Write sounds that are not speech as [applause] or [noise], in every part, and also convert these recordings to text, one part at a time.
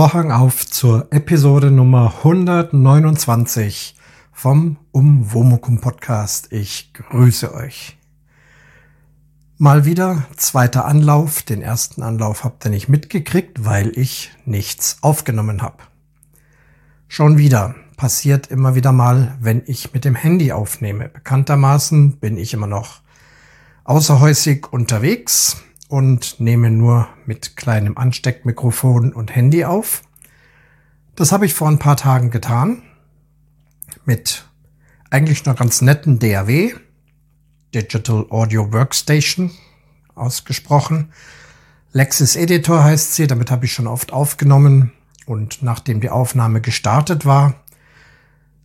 Vorhang auf zur Episode Nummer 129 vom Umwomukum Podcast. Ich grüße euch. Mal wieder zweiter Anlauf. Den ersten Anlauf habt ihr nicht mitgekriegt, weil ich nichts aufgenommen habe. Schon wieder passiert immer wieder mal, wenn ich mit dem Handy aufnehme. Bekanntermaßen bin ich immer noch außerhäusig unterwegs und nehme nur mit kleinem Ansteckmikrofon und Handy auf. Das habe ich vor ein paar Tagen getan mit eigentlich einer ganz netten DAW, Digital Audio Workstation ausgesprochen. Lexis Editor heißt sie, damit habe ich schon oft aufgenommen und nachdem die Aufnahme gestartet war,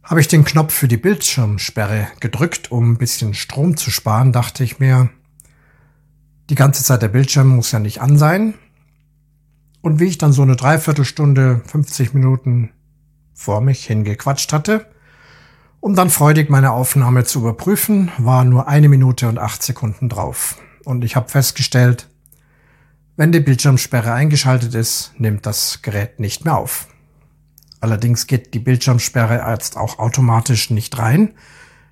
habe ich den Knopf für die Bildschirmsperre gedrückt, um ein bisschen Strom zu sparen, dachte ich mir, die ganze Zeit der Bildschirm muss ja nicht an sein. Und wie ich dann so eine Dreiviertelstunde, 50 Minuten vor mich hingequatscht hatte, um dann freudig meine Aufnahme zu überprüfen, war nur eine Minute und acht Sekunden drauf. Und ich habe festgestellt, wenn die Bildschirmsperre eingeschaltet ist, nimmt das Gerät nicht mehr auf. Allerdings geht die Bildschirmsperre jetzt auch automatisch nicht rein.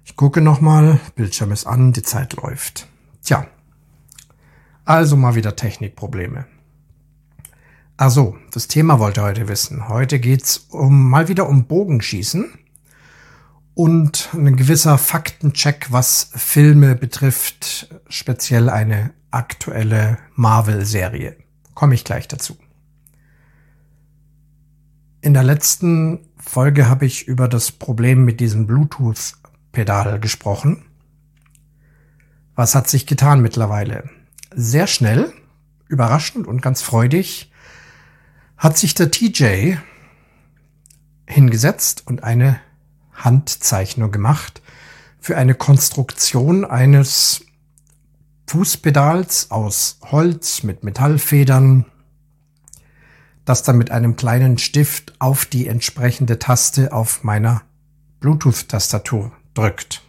Ich gucke nochmal, Bildschirm ist an, die Zeit läuft. Tja, also mal wieder Technikprobleme. Also, das Thema wollt ihr heute wissen. Heute geht's um mal wieder um Bogenschießen und ein gewisser Faktencheck, was Filme betrifft, speziell eine aktuelle Marvel-Serie. Komme ich gleich dazu. In der letzten Folge habe ich über das Problem mit diesem Bluetooth-Pedal gesprochen. Was hat sich getan mittlerweile? Sehr schnell, überraschend und ganz freudig hat sich der TJ hingesetzt und eine Handzeichnung gemacht für eine Konstruktion eines Fußpedals aus Holz mit Metallfedern, das dann mit einem kleinen Stift auf die entsprechende Taste auf meiner Bluetooth-Tastatur drückt.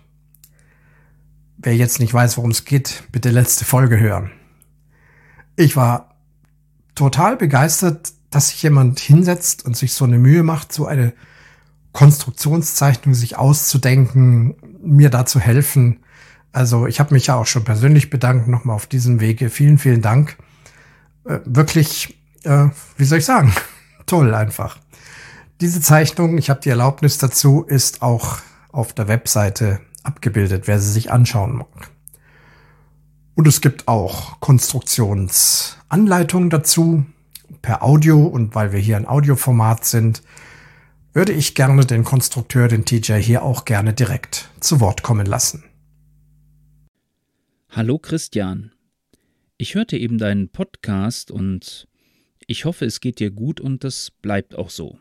Wer jetzt nicht weiß, worum es geht, bitte letzte Folge hören. Ich war total begeistert, dass sich jemand hinsetzt und sich so eine Mühe macht, so eine Konstruktionszeichnung sich auszudenken, mir da zu helfen. Also ich habe mich ja auch schon persönlich bedankt, nochmal auf diesem Wege. Vielen, vielen Dank. Äh, wirklich, äh, wie soll ich sagen, [laughs] toll einfach. Diese Zeichnung, ich habe die Erlaubnis dazu, ist auch auf der Webseite abgebildet, wer sie sich anschauen mag. Und es gibt auch Konstruktionsanleitungen dazu per Audio und weil wir hier ein Audioformat sind, würde ich gerne den Konstrukteur, den TJ, hier auch gerne direkt zu Wort kommen lassen. Hallo Christian. Ich hörte eben deinen Podcast und ich hoffe, es geht dir gut und es bleibt auch so.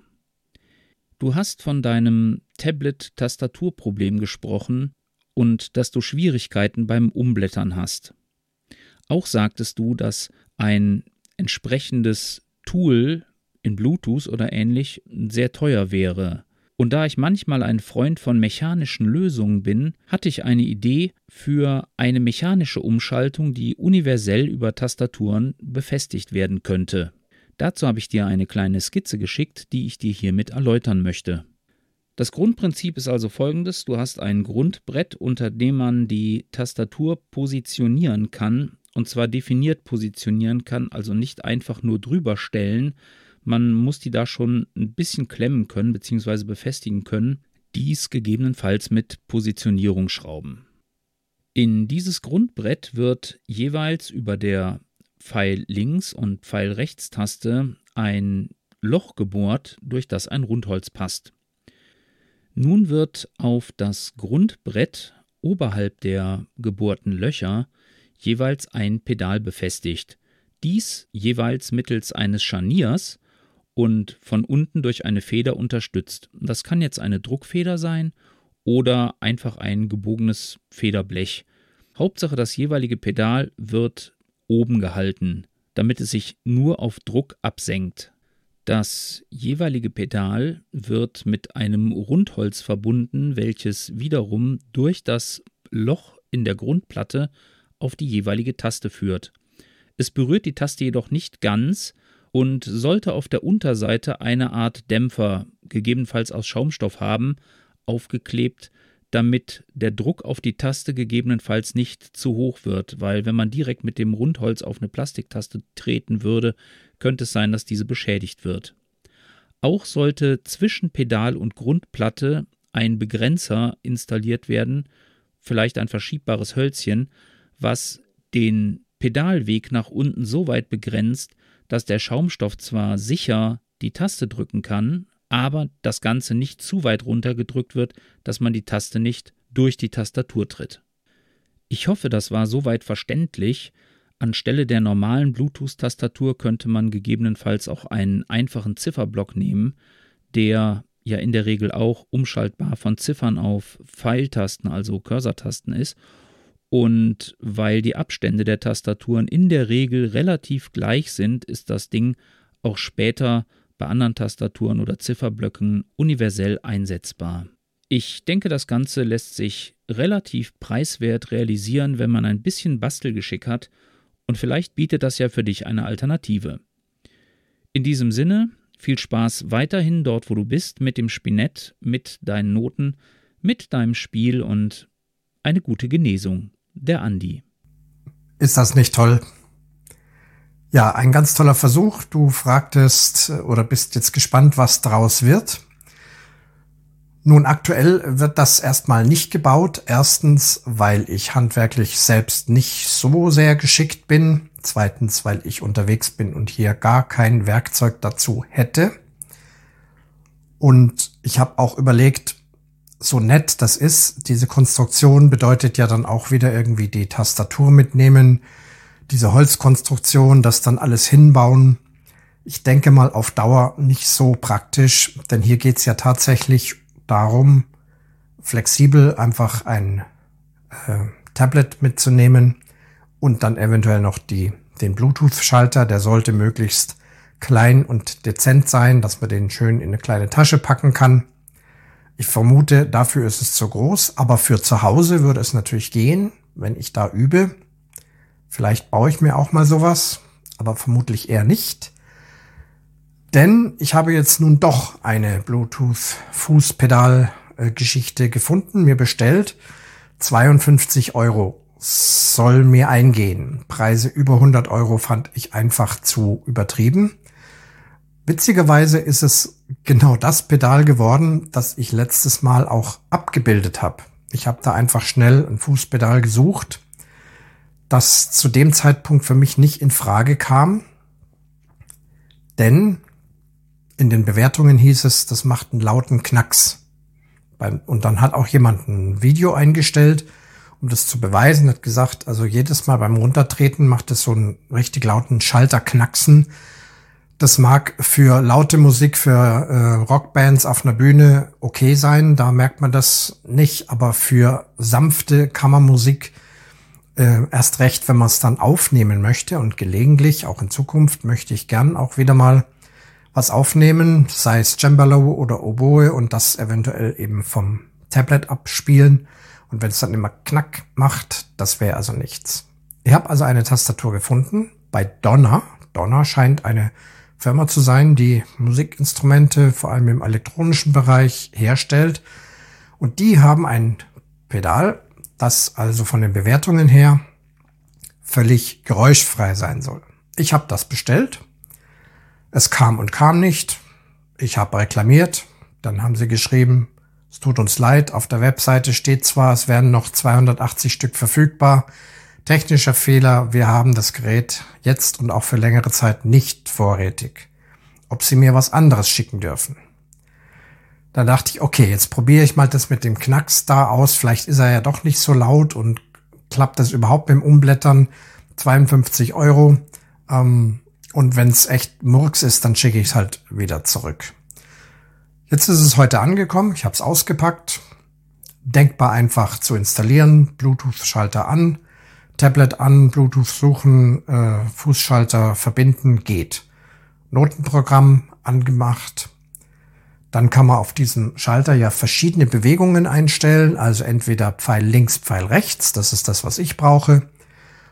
Du hast von deinem Tablet-Tastaturproblem gesprochen und dass du Schwierigkeiten beim Umblättern hast. Auch sagtest du, dass ein entsprechendes Tool in Bluetooth oder ähnlich sehr teuer wäre. Und da ich manchmal ein Freund von mechanischen Lösungen bin, hatte ich eine Idee für eine mechanische Umschaltung, die universell über Tastaturen befestigt werden könnte. Dazu habe ich dir eine kleine Skizze geschickt, die ich dir hiermit erläutern möchte. Das Grundprinzip ist also folgendes: Du hast ein Grundbrett, unter dem man die Tastatur positionieren kann, und zwar definiert positionieren kann, also nicht einfach nur drüber stellen. Man muss die da schon ein bisschen klemmen können bzw. befestigen können. Dies gegebenenfalls mit Positionierungsschrauben. In dieses Grundbrett wird jeweils über der Pfeil links und Pfeil rechts Taste ein Loch gebohrt, durch das ein Rundholz passt. Nun wird auf das Grundbrett oberhalb der gebohrten Löcher jeweils ein Pedal befestigt, dies jeweils mittels eines Scharniers und von unten durch eine Feder unterstützt. Das kann jetzt eine Druckfeder sein oder einfach ein gebogenes Federblech. Hauptsache das jeweilige Pedal wird oben gehalten, damit es sich nur auf Druck absenkt. Das jeweilige Pedal wird mit einem Rundholz verbunden, welches wiederum durch das Loch in der Grundplatte auf die jeweilige Taste führt. Es berührt die Taste jedoch nicht ganz und sollte auf der Unterseite eine Art Dämpfer, gegebenenfalls aus Schaumstoff haben, aufgeklebt, damit der Druck auf die Taste gegebenenfalls nicht zu hoch wird, weil wenn man direkt mit dem Rundholz auf eine Plastiktaste treten würde, könnte es sein, dass diese beschädigt wird. Auch sollte zwischen Pedal und Grundplatte ein Begrenzer installiert werden, vielleicht ein verschiebbares Hölzchen, was den Pedalweg nach unten so weit begrenzt, dass der Schaumstoff zwar sicher die Taste drücken kann, aber das Ganze nicht zu weit runtergedrückt wird, dass man die Taste nicht durch die Tastatur tritt. Ich hoffe, das war soweit verständlich. Anstelle der normalen Bluetooth-Tastatur könnte man gegebenenfalls auch einen einfachen Zifferblock nehmen, der ja in der Regel auch umschaltbar von Ziffern auf Pfeiltasten, also Cursor-Tasten ist. Und weil die Abstände der Tastaturen in der Regel relativ gleich sind, ist das Ding auch später bei anderen Tastaturen oder Zifferblöcken universell einsetzbar. Ich denke, das Ganze lässt sich relativ preiswert realisieren, wenn man ein bisschen Bastelgeschick hat und vielleicht bietet das ja für dich eine Alternative. In diesem Sinne, viel Spaß weiterhin dort, wo du bist, mit dem Spinett, mit deinen Noten, mit deinem Spiel und eine gute Genesung. Der Andi. Ist das nicht toll? Ja, ein ganz toller Versuch. Du fragtest oder bist jetzt gespannt, was draus wird. Nun, aktuell wird das erstmal nicht gebaut. Erstens, weil ich handwerklich selbst nicht so sehr geschickt bin. Zweitens, weil ich unterwegs bin und hier gar kein Werkzeug dazu hätte. Und ich habe auch überlegt, so nett das ist, diese Konstruktion bedeutet ja dann auch wieder irgendwie die Tastatur mitnehmen, diese Holzkonstruktion, das dann alles hinbauen. Ich denke mal auf Dauer nicht so praktisch, denn hier geht's ja tatsächlich darum, flexibel einfach ein äh, Tablet mitzunehmen und dann eventuell noch die, den Bluetooth-Schalter, der sollte möglichst klein und dezent sein, dass man den schön in eine kleine Tasche packen kann. Ich vermute, dafür ist es zu groß, aber für zu Hause würde es natürlich gehen, wenn ich da übe. Vielleicht baue ich mir auch mal sowas, aber vermutlich eher nicht. Denn ich habe jetzt nun doch eine Bluetooth-Fußpedal-Geschichte gefunden, mir bestellt. 52 Euro soll mir eingehen. Preise über 100 Euro fand ich einfach zu übertrieben. Witzigerweise ist es genau das Pedal geworden, das ich letztes Mal auch abgebildet habe. Ich habe da einfach schnell ein Fußpedal gesucht, das zu dem Zeitpunkt für mich nicht in Frage kam, denn in den Bewertungen hieß es, das macht einen lauten Knacks. Und dann hat auch jemand ein Video eingestellt, um das zu beweisen, hat gesagt, also jedes Mal beim Runtertreten macht es so einen richtig lauten Schalterknacksen. Das mag für laute Musik, für äh, Rockbands auf einer Bühne okay sein, da merkt man das nicht, aber für sanfte Kammermusik äh, erst recht, wenn man es dann aufnehmen möchte und gelegentlich, auch in Zukunft, möchte ich gern auch wieder mal was aufnehmen, sei es Cembalo oder Oboe und das eventuell eben vom Tablet abspielen. Und wenn es dann immer Knack macht, das wäre also nichts. Ich habe also eine Tastatur gefunden bei Donner. Donner scheint eine Firma zu sein, die Musikinstrumente vor allem im elektronischen Bereich herstellt. Und die haben ein Pedal, das also von den Bewertungen her völlig geräuschfrei sein soll. Ich habe das bestellt es kam und kam nicht. Ich habe reklamiert. Dann haben sie geschrieben, es tut uns leid. Auf der Webseite steht zwar, es werden noch 280 Stück verfügbar. Technischer Fehler, wir haben das Gerät jetzt und auch für längere Zeit nicht vorrätig. Ob sie mir was anderes schicken dürfen. Da dachte ich, okay, jetzt probiere ich mal das mit dem Knacks da aus. Vielleicht ist er ja doch nicht so laut und klappt das überhaupt beim Umblättern. 52 Euro. Ähm, und wenn es echt Murks ist, dann schicke ich es halt wieder zurück. Jetzt ist es heute angekommen. Ich habe es ausgepackt. Denkbar einfach zu installieren. Bluetooth-Schalter an, Tablet an, Bluetooth suchen, äh, Fußschalter verbinden, geht. Notenprogramm angemacht. Dann kann man auf diesem Schalter ja verschiedene Bewegungen einstellen, also entweder Pfeil links, Pfeil rechts, das ist das, was ich brauche,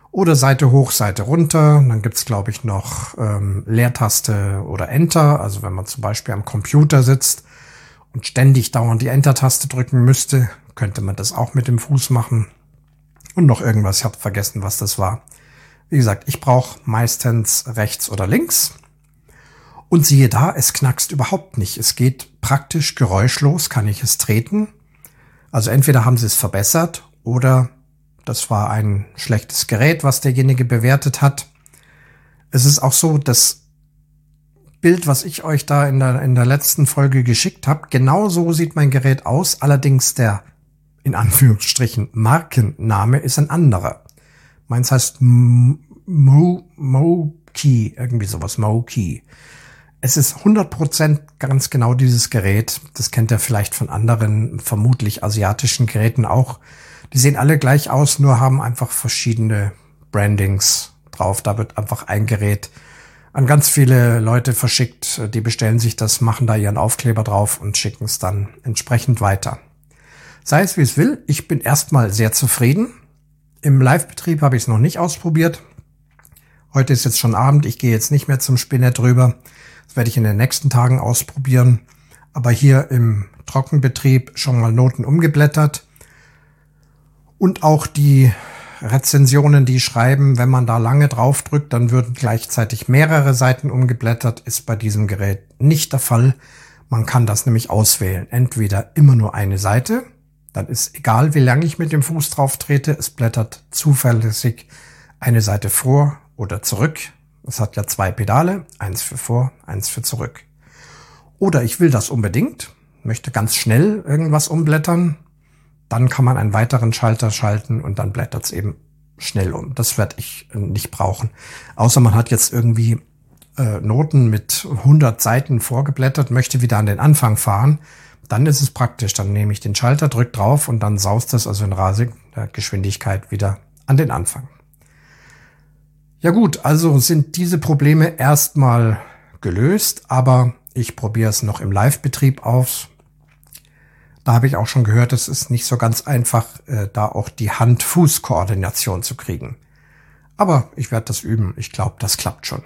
Oder Seite hoch, Seite runter. Dann gibt's glaube ich, noch ähm, Leertaste oder Enter. Also wenn man zum Beispiel am Computer sitzt und ständig dauernd die Enter-Taste drücken müsste, könnte man das auch mit dem Fuß machen. Und noch irgendwas, ich habe vergessen, was das war. Wie gesagt, ich brauche meistens rechts oder links. Und siehe da, es knackst überhaupt nicht. Es geht praktisch geräuschlos, kann ich es treten. Also entweder haben sie es verbessert oder das war ein schlechtes Gerät, was derjenige bewertet hat. Es ist auch so, das Bild, was ich euch da in der, in der letzten Folge geschickt habe, genau so sieht mein Gerät aus. Allerdings der, in Anführungsstrichen, Markenname ist ein anderer. Meins heißt Mo, irgendwie sowas, Mo. Es ist 100% ganz genau dieses Gerät. Das kennt ihr vielleicht von anderen, vermutlich asiatischen Geräten auch. Die sehen alle gleich aus, nur haben einfach verschiedene Brandings drauf. Da wird einfach ein Gerät an ganz viele Leute verschickt. Die bestellen sich das, machen da ihren Aufkleber drauf und schicken es dann entsprechend weiter. Sei es wie es will, ich bin erstmal sehr zufrieden. Im Live-Betrieb habe ich es noch nicht ausprobiert. Heute ist jetzt schon Abend, ich gehe jetzt nicht mehr zum Spinett drüber. Das werde ich in den nächsten Tagen ausprobieren. Aber hier im Trockenbetrieb schon mal Noten umgeblättert. Und auch die Rezensionen, die schreiben, wenn man da lange drauf drückt, dann würden gleichzeitig mehrere Seiten umgeblättert, ist bei diesem Gerät nicht der Fall. Man kann das nämlich auswählen. Entweder immer nur eine Seite, dann ist egal, wie lange ich mit dem Fuß drauf trete, es blättert zuverlässig eine Seite vor oder zurück. Es hat ja zwei Pedale, eins für vor, eins für zurück. Oder ich will das unbedingt, möchte ganz schnell irgendwas umblättern, dann kann man einen weiteren Schalter schalten und dann blättert es eben schnell um. Das werde ich nicht brauchen. Außer man hat jetzt irgendwie äh, Noten mit 100 Seiten vorgeblättert, möchte wieder an den Anfang fahren. Dann ist es praktisch. Dann nehme ich den Schalter, drücke drauf und dann saust es also in rasender Geschwindigkeit wieder an den Anfang. Ja gut, also sind diese Probleme erstmal gelöst, aber ich probiere es noch im Live-Betrieb aus. Da habe ich auch schon gehört, es ist nicht so ganz einfach, äh, da auch die Hand-Fuß-Koordination zu kriegen. Aber ich werde das üben. Ich glaube, das klappt schon.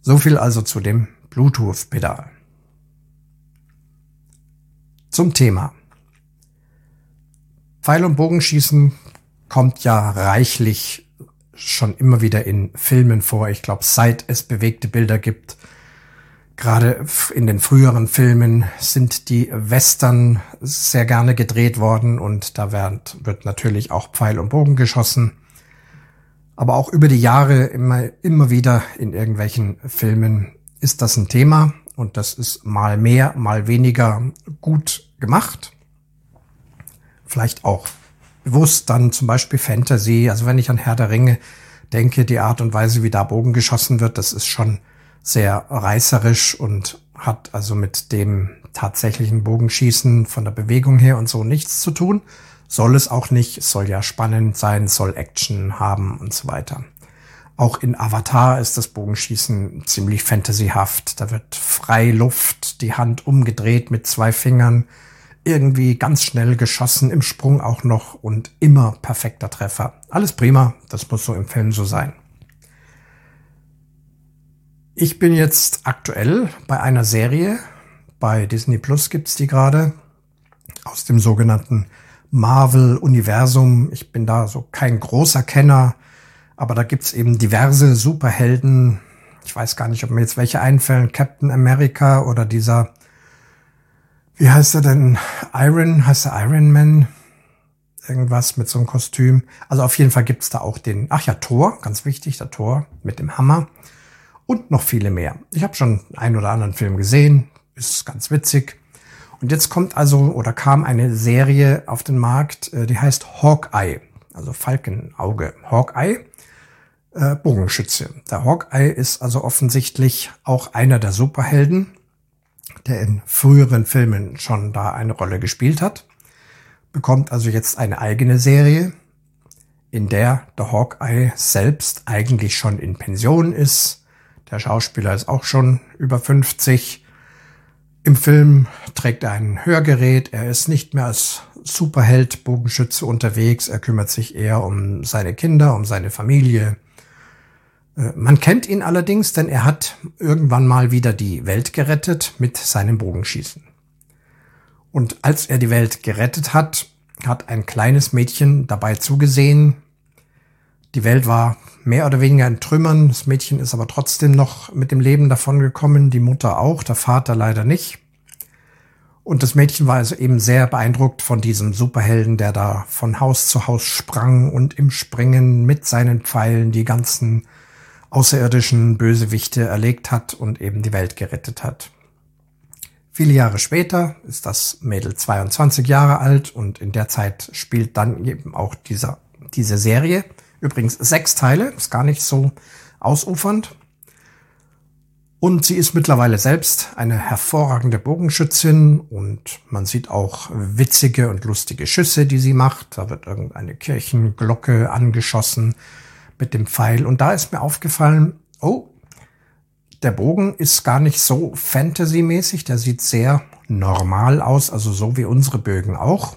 So viel also zu dem Bluetooth-Pedal. Zum Thema. Pfeil- und Bogenschießen kommt ja reichlich schon immer wieder in Filmen vor. Ich glaube, seit es bewegte Bilder gibt, gerade in den früheren Filmen sind die Western sehr gerne gedreht worden und da wird, wird natürlich auch Pfeil und Bogen geschossen. Aber auch über die Jahre immer, immer wieder in irgendwelchen Filmen ist das ein Thema und das ist mal mehr, mal weniger gut gemacht. Vielleicht auch bewusst dann zum Beispiel Fantasy. Also wenn ich an Herr der Ringe denke, die Art und Weise, wie da Bogen geschossen wird, das ist schon sehr reißerisch und hat also mit dem tatsächlichen Bogenschießen von der Bewegung her und so nichts zu tun. Soll es auch nicht, soll ja spannend sein, soll Action haben und so weiter. Auch in Avatar ist das Bogenschießen ziemlich fantasyhaft. Da wird frei Luft, die Hand umgedreht mit zwei Fingern, irgendwie ganz schnell geschossen, im Sprung auch noch und immer perfekter Treffer. Alles prima, das muss so im Film so sein. Ich bin jetzt aktuell bei einer Serie, bei Disney Plus gibt's die gerade, aus dem sogenannten Marvel-Universum. Ich bin da so kein großer Kenner, aber da gibt's eben diverse Superhelden. Ich weiß gar nicht, ob mir jetzt welche einfällen. Captain America oder dieser wie heißt er denn? Iron, heißt er Iron Man? Irgendwas mit so einem Kostüm. Also auf jeden Fall gibt's da auch den, ach ja, Thor, ganz wichtig, der Thor mit dem Hammer. Und noch viele mehr. Ich habe schon einen oder anderen Film gesehen, ist ganz witzig. Und jetzt kommt also oder kam eine Serie auf den Markt, äh, die heißt Hawkeye, also Falkenauge. Hawkeye, äh, Bogenschütze. Der Hawkeye ist also offensichtlich auch einer der Superhelden der in früheren Filmen schon da eine Rolle gespielt hat, bekommt also jetzt eine eigene Serie, in der der Hawkeye selbst eigentlich schon in Pension ist. Der Schauspieler ist auch schon über 50. Im Film trägt er ein Hörgerät. Er ist nicht mehr als Superheld Bogenschütze unterwegs. Er kümmert sich eher um seine Kinder, um seine Familie. Äh, man kennt ihn allerdings, denn er hat irgendwann mal wieder die Welt gerettet mit seinem Bogenschießen. Und als er die Welt gerettet hat, hat ein kleines Mädchen dabei zugesehen. Die Welt war mehr oder weniger in Trümmern. Das Mädchen ist aber trotzdem noch mit dem Leben davongekommen, die Mutter auch, der Vater leider nicht. Und das Mädchen war also eben sehr beeindruckt von diesem Superhelden, der da von Haus zu Haus sprang und im Springen mit seinen Pfeilen die ganzen außerirdischen Bösewichte erlegt hat und eben die Welt gerettet hat. Viele Jahre später ist das Mädel 22 Jahre alt und in der Zeit spielt dann eben auch dieser, diese Serie. Übrigens sechs Teile, ist gar nicht so ausufernd. Und sie ist mittlerweile selbst eine hervorragende Bogenschützin und man sieht auch witzige und lustige Schüsse, die sie macht. Da wird irgendeine Kirchenglocke angeschossen mit dem Pfeil. Und da ist mir aufgefallen, oh, der Bogen ist gar nicht so Fantasy-mäßig, der sieht sehr normal aus, also so wie unsere Bögen auch.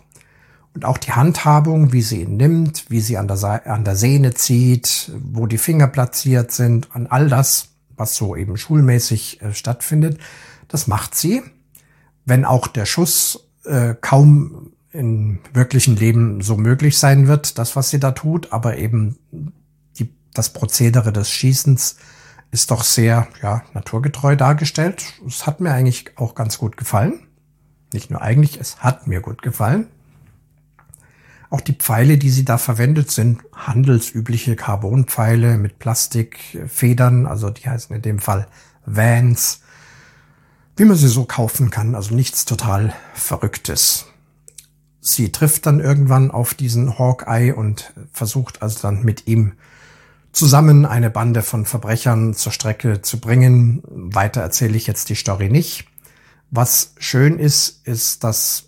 Und auch die Handhabung, wie sie ihn nimmt, wie sie an der, an der Sehne zieht, wo die Finger platziert sind, an all das, was so eben schulmäßig äh, stattfindet, das macht sie. Wenn auch der Schuss äh, kaum im wirklichen Leben so möglich sein wird, das, was sie da tut, aber eben das Prozedere des Schießens ist doch sehr ja, naturgetreu dargestellt. Es hat mir eigentlich auch ganz gut gefallen. Nicht nur eigentlich, es hat mir gut gefallen. Auch die Pfeile, die sie da verwendet, sind handelsübliche Carbonpfeile mit Plastikfedern, also die heißen in dem Fall Vans, wie man sie so kaufen kann, also nichts total Verrücktes. Sie trifft dann irgendwann auf diesen Hawkeye und versucht also dann mit ihm zusammen eine Bande von Verbrechern zur Strecke zu bringen. Weiter erzähle ich jetzt die Story nicht. Was schön ist, ist, dass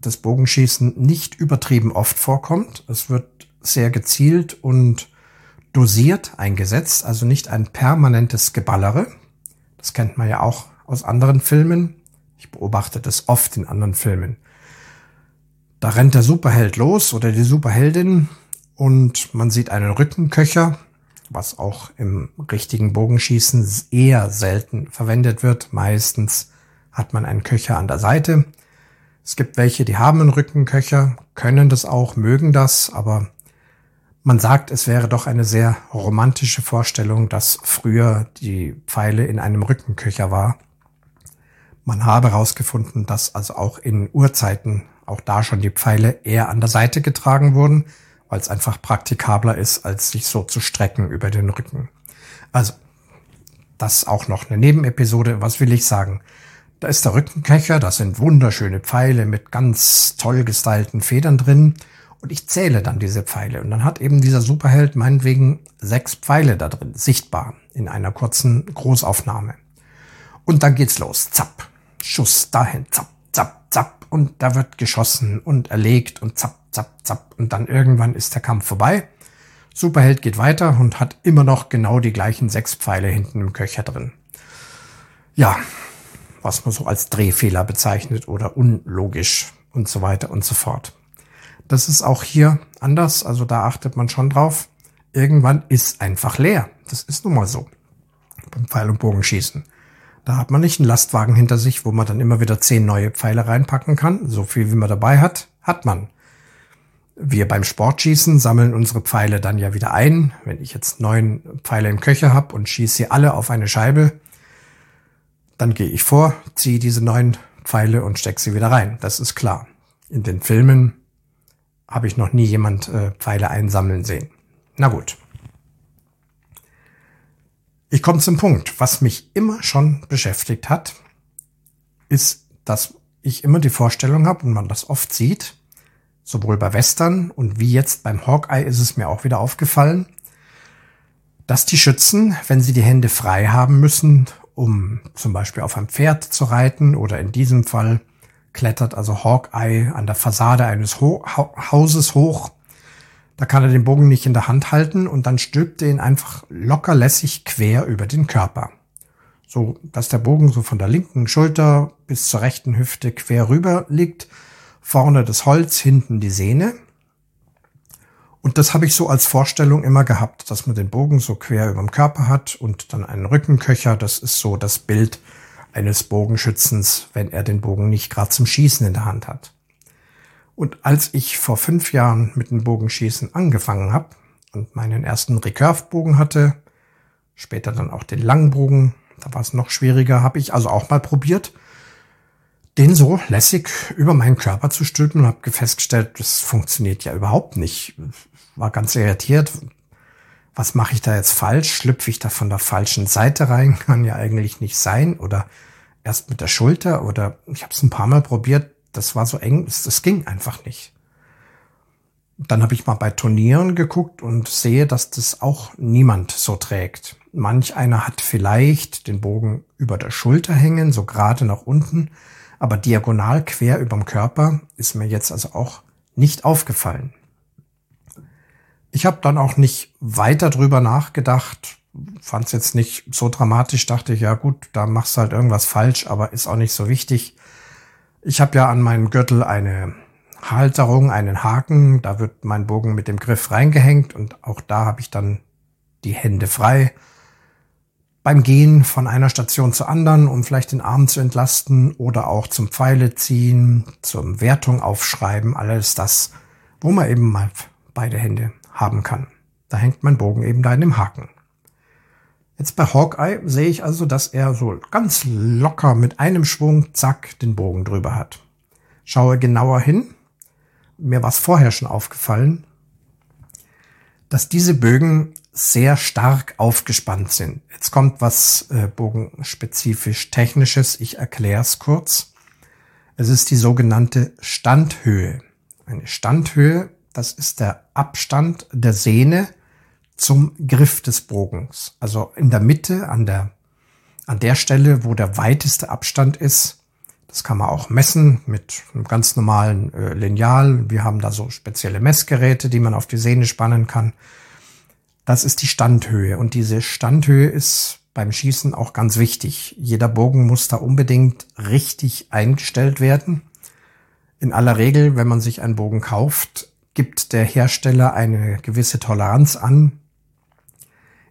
das Bogenschießen nicht übertrieben oft vorkommt. Es wird sehr gezielt und dosiert eingesetzt, also nicht ein permanentes Geballere. Das kennt man ja auch aus anderen Filmen. Ich beobachte das oft in anderen Filmen. Da rennt der Superheld los oder die Superheldin und man sieht einen Rückenköcher, was auch im richtigen Bogenschießen eher selten verwendet wird. Meistens hat man einen Köcher an der Seite. Es gibt welche, die haben einen Rückenköcher, können das auch, mögen das, aber man sagt, es wäre doch eine sehr romantische Vorstellung, dass früher die Pfeile in einem Rückenköcher war. Man habe herausgefunden, dass also auch in Urzeiten auch da schon die Pfeile eher an der Seite getragen wurden weil es einfach praktikabler ist, als sich so zu strecken über den Rücken. Also, das auch noch eine Nebenepisode. Was will ich sagen? Da ist der Rückenköcher, da sind wunderschöne Pfeile mit ganz toll gestylten Federn drin. Und ich zähle dann diese Pfeile. Und dann hat eben dieser Superheld meinetwegen sechs Pfeile da drin, sichtbar, in einer kurzen Großaufnahme. Und dann geht's los. Zapp. Schuss dahin. Zapp. Und da wird geschossen und erlegt und zapp, zapp, zapp. Und dann irgendwann ist der Kampf vorbei. Superheld geht weiter und hat immer noch genau die gleichen sechs Pfeile hinten im Köcher drin. Ja, was man so als Drehfehler bezeichnet oder unlogisch und so weiter und so fort. Das ist auch hier anders, also da achtet man schon drauf. Irgendwann ist einfach leer. Das ist nun mal so. Beim Pfeil- und Bogenschießen. Da hat man nicht einen Lastwagen hinter sich, wo man dann immer wieder zehn neue Pfeile reinpacken kann. So viel wie man dabei hat, hat man. Wir beim Sportschießen sammeln unsere Pfeile dann ja wieder ein. Wenn ich jetzt neun Pfeile im Köcher habe und schieße sie alle auf eine Scheibe, dann gehe ich vor, ziehe diese neun Pfeile und stecke sie wieder rein. Das ist klar. In den Filmen habe ich noch nie jemand äh, Pfeile einsammeln sehen. Na gut. Ich komme zum Punkt. Was mich immer schon beschäftigt hat, ist, dass ich immer die Vorstellung habe und man das oft sieht, sowohl bei Western und wie jetzt beim Hawkeye ist es mir auch wieder aufgefallen, dass die Schützen, wenn sie die Hände frei haben müssen, um zum Beispiel auf einem Pferd zu reiten oder in diesem Fall klettert also Hawkeye an der Fassade eines Ho Hauses hoch, da kann er den Bogen nicht in der Hand halten und dann stülpt er ihn einfach locker lässig quer über den Körper. so dass der Bogen so von der linken Schulter bis zur rechten Hüfte quer rüber liegt. Vorne das Holz, hinten die Sehne. Und das habe ich so als Vorstellung immer gehabt, dass man den Bogen so quer über dem Körper hat und dann einen Rückenköcher. Das ist so das Bild eines Bogenschützens, wenn er den Bogen nicht gerade zum Schießen in der Hand hat. Und als ich vor fünf Jahren mit dem Bogenschießen angefangen habe und meinen ersten Recurve-Bogen hatte, später dann auch den Langbogen, da war es noch schwieriger, habe ich also auch mal probiert, den so lässig über meinen Körper zu stülpen und habe festgestellt, das funktioniert ja überhaupt nicht. War ganz irritiert. Was mache ich da jetzt falsch? Schlüpfe ich da von der falschen Seite rein? Kann ja eigentlich nicht sein. Oder erst mit der Schulter. Oder ich habe es ein paar Mal probiert. Das war so eng. Das ging einfach nicht. Dann habe ich mal bei Turnieren geguckt und sehe, dass das auch niemand so trägt. Manch einer hat vielleicht den Bogen über der Schulter hängen, so gerade nach unten, aber diagonal quer überm Körper ist mir jetzt also auch nicht aufgefallen. Ich habe dann auch nicht weiter drüber nachgedacht, fand es jetzt nicht so dramatisch, dachte ich, ja gut, da machst du halt irgendwas falsch, aber ist auch nicht so wichtig. Ich habe ja an meinem Gürtel eine Halterung, einen Haken, da wird mein Bogen mit dem Griff reingehängt und auch da habe ich dann die Hände frei. Beim Gehen von einer Station zur anderen, um vielleicht den Arm zu entlasten oder auch zum Pfeile ziehen, zum Wertung aufschreiben, alles das, wo man eben mal beide Hände haben kann. Da hängt mein Bogen eben da in dem Haken. Jetzt bei Hawkeye sehe ich also, dass er so ganz locker mit einem Schwung, zack, den Bogen drüber hat. Schaue genauer hin mir war es vorher schon aufgefallen, dass diese Bögen sehr stark aufgespannt sind. Jetzt kommt was äh, bogenspezifisch technisches. Ich erkläre es kurz. Es ist die sogenannte Standhöhe. Eine Standhöhe, das ist der Abstand der Sehne zum Griff des Bogens. Also in der Mitte, an der, an der Stelle, wo der weiteste Abstand ist, das kann man auch messen mit einem ganz normalen äh, Lineal. Wir haben da so spezielle Messgeräte, die man auf die Sehne spannen kann. Das ist die Standhöhe. Und diese Standhöhe ist beim Schießen auch ganz wichtig. Jeder Bogen muss da unbedingt richtig eingestellt werden. In aller Regel, wenn man sich einen Bogen kauft, gibt der Hersteller eine gewisse Toleranz an,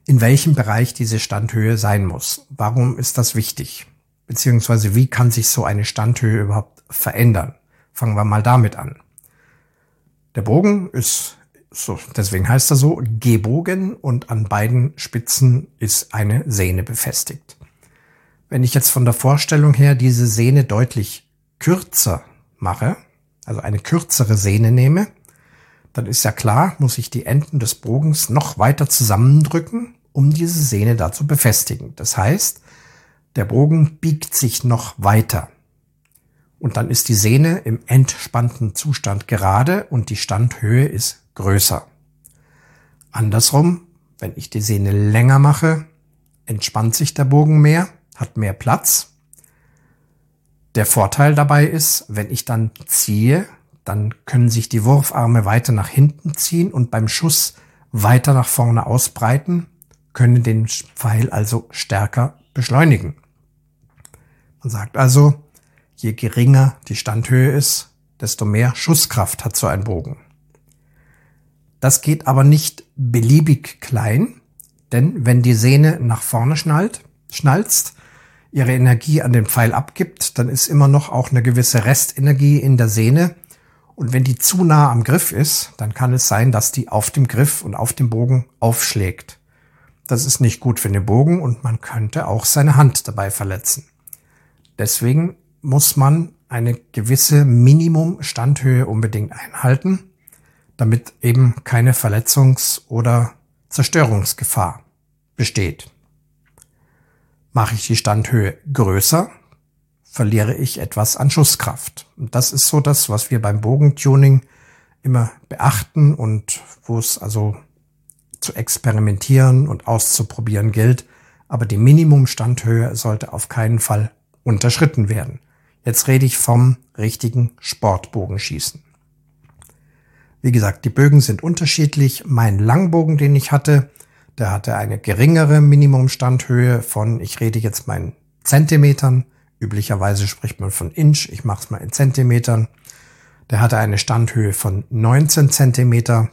in welchem Bereich diese Standhöhe sein muss. Warum ist das wichtig? Beziehungsweise wie kann sich so eine Standhöhe überhaupt verändern? Fangen wir mal damit an. Der Bogen ist so, deswegen heißt er so, gebogen und an beiden Spitzen ist eine Sehne befestigt. Wenn ich jetzt von der Vorstellung her diese Sehne deutlich kürzer mache, also eine kürzere Sehne nehme, dann ist ja klar, muss ich die Enden des Bogens noch weiter zusammendrücken, um diese Sehne da zu befestigen. Das heißt, der Bogen biegt sich noch weiter. Und dann ist die Sehne im entspannten Zustand gerade und die Standhöhe ist größer. Andersrum, wenn ich die Sehne länger mache, entspannt sich der Bogen mehr, hat mehr Platz. Der Vorteil dabei ist, wenn ich dann ziehe, dann können sich die Wurfarme weiter nach hinten ziehen und beim Schuss weiter nach vorne ausbreiten, können den Pfeil also stärker beschleunigen. Man sagt also, je geringer die Standhöhe ist, desto mehr Schusskraft hat so ein Bogen. Das geht aber nicht beliebig klein, denn wenn die Sehne nach vorne schnallt, schnalzt, ihre Energie an den Pfeil abgibt, dann ist immer noch auch eine gewisse Restenergie in der Sehne. Und wenn die zu nah am Griff ist, dann kann es sein, dass die auf dem Griff und auf dem Bogen aufschlägt. Das ist nicht gut für den Bogen und man könnte auch seine Hand dabei verletzen. Deswegen muss man eine gewisse Minimum-Standhöhe unbedingt einhalten, damit eben keine Verletzungs- oder Zerstörungsgefahr besteht. Mache ich die Standhöhe größer, verliere ich etwas an Schusskraft. Und das ist so das, was wir beim Bogentuning immer beachten und wo es also zu experimentieren und auszuprobieren gilt. Aber die Minimumstandhöhe sollte auf keinen Fall unterschritten werden. Jetzt rede ich vom richtigen Sportbogenschießen. Wie gesagt, die Bögen sind unterschiedlich. Mein Langbogen, den ich hatte, Der hatte eine geringere Minimumstandhöhe von, ich rede jetzt mal in Zentimetern. Üblicherweise spricht man von Inch. Ich mache es mal in Zentimetern. Der hatte eine Standhöhe von 19 Zentimeter.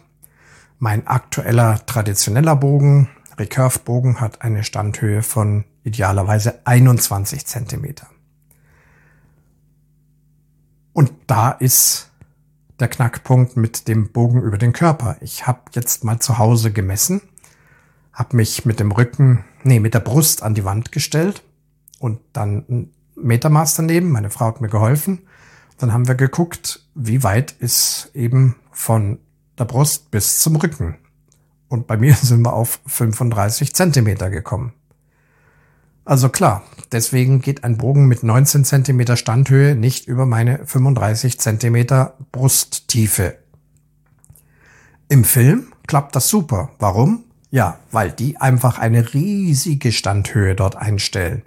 Mein aktueller traditioneller Bogen, Recurve-Bogen, hat eine Standhöhe von idealerweise 21 Zentimeter. Und da ist der Knackpunkt mit dem Bogen über den Körper. Ich habe jetzt mal zu Hause gemessen, habe mich mit dem Rücken, nee, mit der Brust an die Wand gestellt und dann ein Metermaß daneben. Meine Frau hat mir geholfen. Dann haben wir geguckt, wie weit ist eben von der Brust bis zum Rücken. Und bei mir [laughs] sind wir auf 35 Zentimeter gekommen. Also klar, deswegen geht ein Bogen mit 19 Zentimeter Standhöhe nicht über meine 35 Zentimeter Brusttiefe. Im Film klappt das super. Warum? Ja, weil die einfach eine riesige Standhöhe dort einstellen.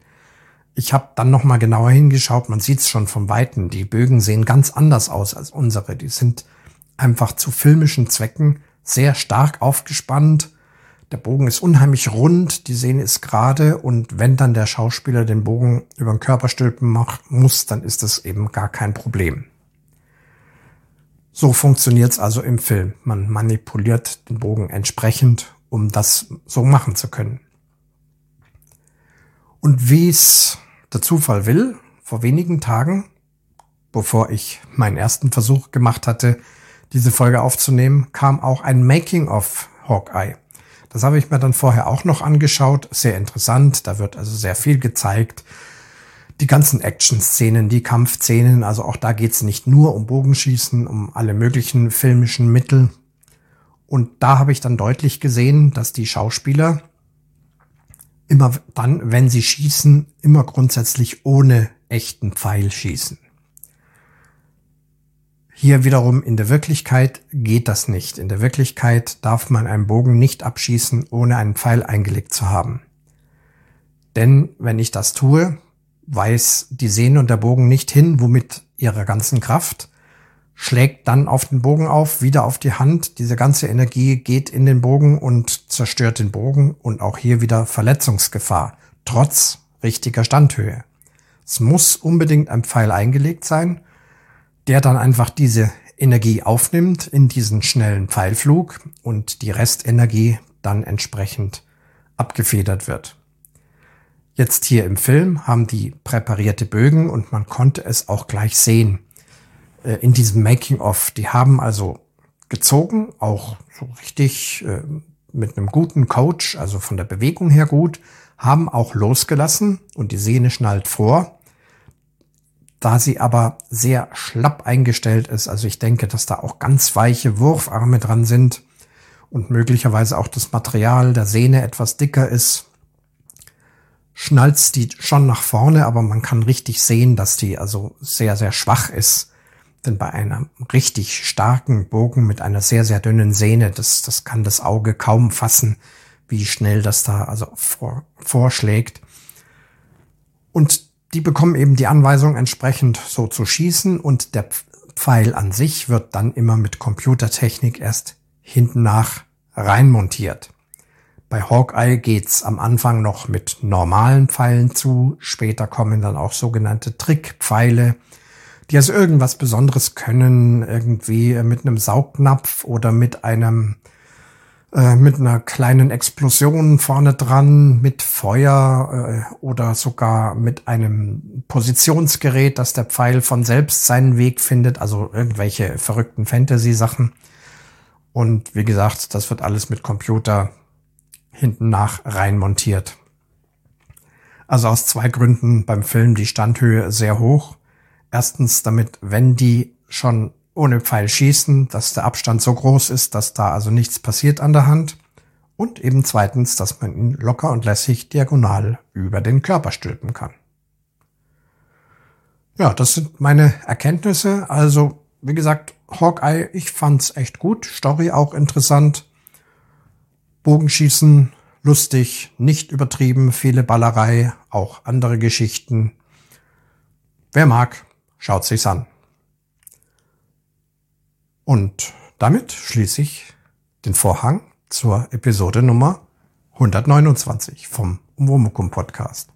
Ich habe dann noch mal genauer hingeschaut, man sieht es schon vom Weiten. Die Bögen sehen ganz anders aus als unsere. Die sind einfach zu filmischen Zwecken sehr stark aufgespannt der Bogen ist unheimlich rund, die Sehne ist gerade und wenn dann der Schauspieler den Bogen über den Körper stülpen macht, muss, dann ist das eben gar kein Problem. So funktioniert's also im Film. Man manipuliert den Bogen entsprechend, um das so machen zu können. Und wie es der Zufall will, vor wenigen Tagen, bevor ich meinen ersten Versuch gemacht hatte, diese Folge aufzunehmen, kam auch ein Making of Hawkeye. Das habe ich mir dann vorher auch noch angeschaut. Sehr interessant. Da wird also sehr viel gezeigt. Die ganzen Action-Szenen, die Kampfszenen, also auch da geht es nicht nur um Bogenschießen, um alle möglichen filmischen Mittel. Und da habe ich dann deutlich gesehen, dass die Schauspieler immer dann, wenn sie schießen, immer grundsätzlich ohne echten Pfeil schießen. Hier wiederum in der Wirklichkeit geht das nicht. In der Wirklichkeit darf man einen Bogen nicht abschießen, ohne einen Pfeil eingelegt zu haben. Denn wenn ich das tue, weiß die Sehne und der Bogen nicht hin, womit ihrer ganzen Kraft, schlägt dann auf den Bogen auf, wieder auf die Hand. Diese ganze Energie geht in den Bogen und zerstört den Bogen und auch hier wieder Verletzungsgefahr, trotz richtiger Standhöhe. Es muss unbedingt ein Pfeil eingelegt sein der dann einfach diese Energie aufnimmt in diesen schnellen Pfeilflug und die Restenergie dann entsprechend abgefedert wird. Jetzt hier im Film haben die präparierte Bögen und man konnte es auch gleich sehen äh, in diesem Making-of. Die haben also gezogen, auch so richtig äh, mit einem guten Coach, also von der Bewegung her gut, haben auch losgelassen und die Sehne schnallt vor da sie aber sehr schlapp eingestellt ist, also ich denke, dass da auch ganz weiche Wurfarme dran sind und möglicherweise auch das Material der Sehne etwas dicker ist, schnalzt die schon nach vorne, aber man kann richtig sehen, dass die also sehr, sehr schwach ist. Denn bei einem richtig starken Bogen mit einer sehr, sehr dünnen Sehne, das, das kann das Auge kaum fassen, wie schnell das da also vor, vorschlägt. Und die bekommen eben die Anweisung entsprechend so zu schießen und der Pfeil an sich wird dann immer mit Computertechnik erst hinten nach reinmontiert. Bei Hawkeye geht's am Anfang noch mit normalen Pfeilen zu, später kommen dann auch sogenannte Trickpfeile, die also irgendwas Besonderes können, irgendwie mit einem Saugnapf oder mit einem äh, mit einer kleinen Explosion vorne dran, mit Feuer äh, oder sogar mit einem Positionsgerät, dass der Pfeil von selbst seinen Weg findet, also irgendwelche verrückten Fantasy-Sachen. Und wie gesagt, das wird alles mit Computer hinten nach rein montiert. Also aus zwei Gründen beim Film die Standhöhe sehr hoch. Erstens, damit, wenn die schon ohne Pfeil schießen, dass der Abstand so groß ist, dass da also nichts passiert an der Hand. Und eben zweitens, dass man ihn locker und lässig diagonal über den Körper stülpen kann. Ja, das sind meine Erkenntnisse. Also, wie gesagt, Hawkeye, ich fand's echt gut. Story auch interessant. Bogenschießen, lustig, nicht übertrieben, viele Ballerei, auch andere Geschichten. Wer mag, schaut sich's an. Und damit schließe ich den Vorhang zur Episode Nummer 129 vom Umwomukum Podcast.